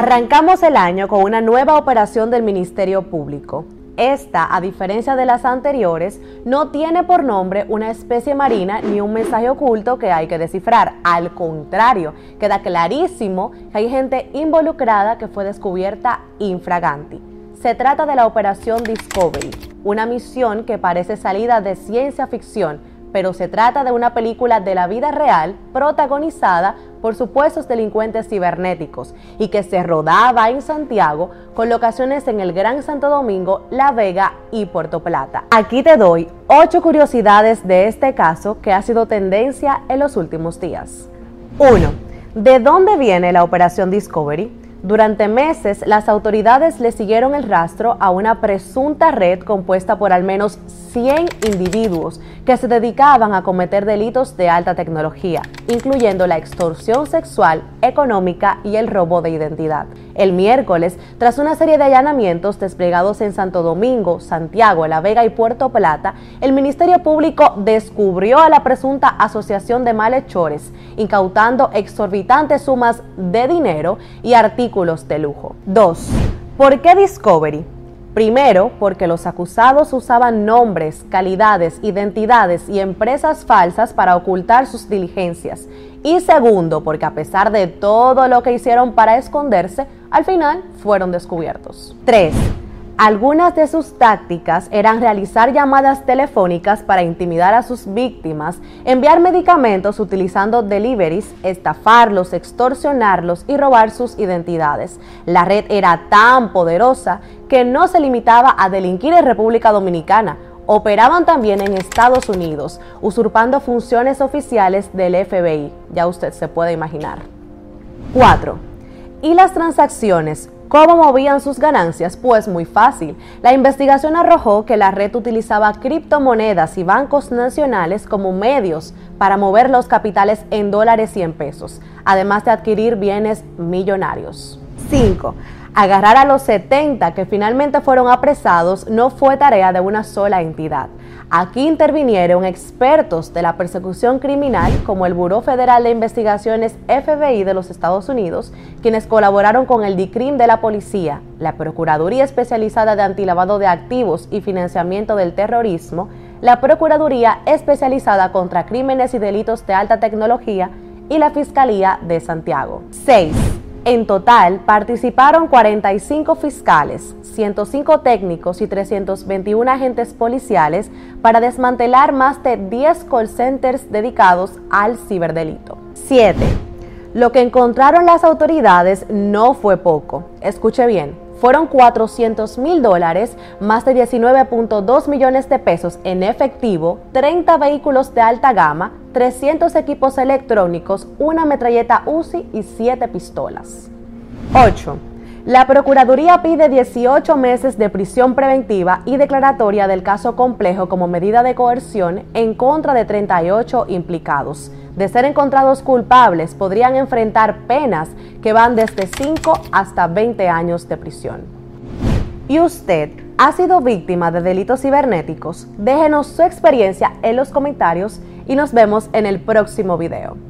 Arrancamos el año con una nueva operación del Ministerio Público. Esta, a diferencia de las anteriores, no tiene por nombre una especie marina ni un mensaje oculto que hay que descifrar. Al contrario, queda clarísimo que hay gente involucrada que fue descubierta infraganti. Se trata de la Operación Discovery, una misión que parece salida de ciencia ficción, pero se trata de una película de la vida real protagonizada por supuestos delincuentes cibernéticos y que se rodaba en Santiago con locaciones en el Gran Santo Domingo, La Vega y Puerto Plata. Aquí te doy ocho curiosidades de este caso que ha sido tendencia en los últimos días. 1. ¿De dónde viene la operación Discovery? Durante meses, las autoridades le siguieron el rastro a una presunta red compuesta por al menos 100 individuos que se dedicaban a cometer delitos de alta tecnología, incluyendo la extorsión sexual, económica y el robo de identidad. El miércoles, tras una serie de allanamientos desplegados en Santo Domingo, Santiago, La Vega y Puerto Plata, el Ministerio Público descubrió a la presunta asociación de malhechores, incautando exorbitantes sumas de dinero y de lujo. 2. ¿Por qué Discovery? Primero, porque los acusados usaban nombres, calidades, identidades y empresas falsas para ocultar sus diligencias. Y segundo, porque a pesar de todo lo que hicieron para esconderse, al final fueron descubiertos. 3. Algunas de sus tácticas eran realizar llamadas telefónicas para intimidar a sus víctimas, enviar medicamentos utilizando deliveries, estafarlos, extorsionarlos y robar sus identidades. La red era tan poderosa que no se limitaba a delinquir en República Dominicana, operaban también en Estados Unidos, usurpando funciones oficiales del FBI, ya usted se puede imaginar. 4. ¿Y las transacciones? ¿Cómo movían sus ganancias? Pues muy fácil. La investigación arrojó que la red utilizaba criptomonedas y bancos nacionales como medios para mover los capitales en dólares y en pesos, además de adquirir bienes millonarios. 5. Agarrar a los 70 que finalmente fueron apresados no fue tarea de una sola entidad. Aquí intervinieron expertos de la persecución criminal como el Buró Federal de Investigaciones FBI de los Estados Unidos, quienes colaboraron con el DICRIM de la Policía, la Procuraduría Especializada de Antilavado de Activos y Financiamiento del Terrorismo, la Procuraduría Especializada contra Crímenes y Delitos de Alta Tecnología y la Fiscalía de Santiago. 6. En total participaron 45 fiscales, 105 técnicos y 321 agentes policiales para desmantelar más de 10 call centers dedicados al ciberdelito. 7. Lo que encontraron las autoridades no fue poco. Escuche bien, fueron 400 mil dólares, más de 19.2 millones de pesos en efectivo, 30 vehículos de alta gama, 300 equipos electrónicos, una metralleta UCI y 7 pistolas. 8. La Procuraduría pide 18 meses de prisión preventiva y declaratoria del caso complejo como medida de coerción en contra de 38 implicados. De ser encontrados culpables, podrían enfrentar penas que van desde 5 hasta 20 años de prisión. ¿Y usted ha sido víctima de delitos cibernéticos? Déjenos su experiencia en los comentarios y nos vemos en el próximo video.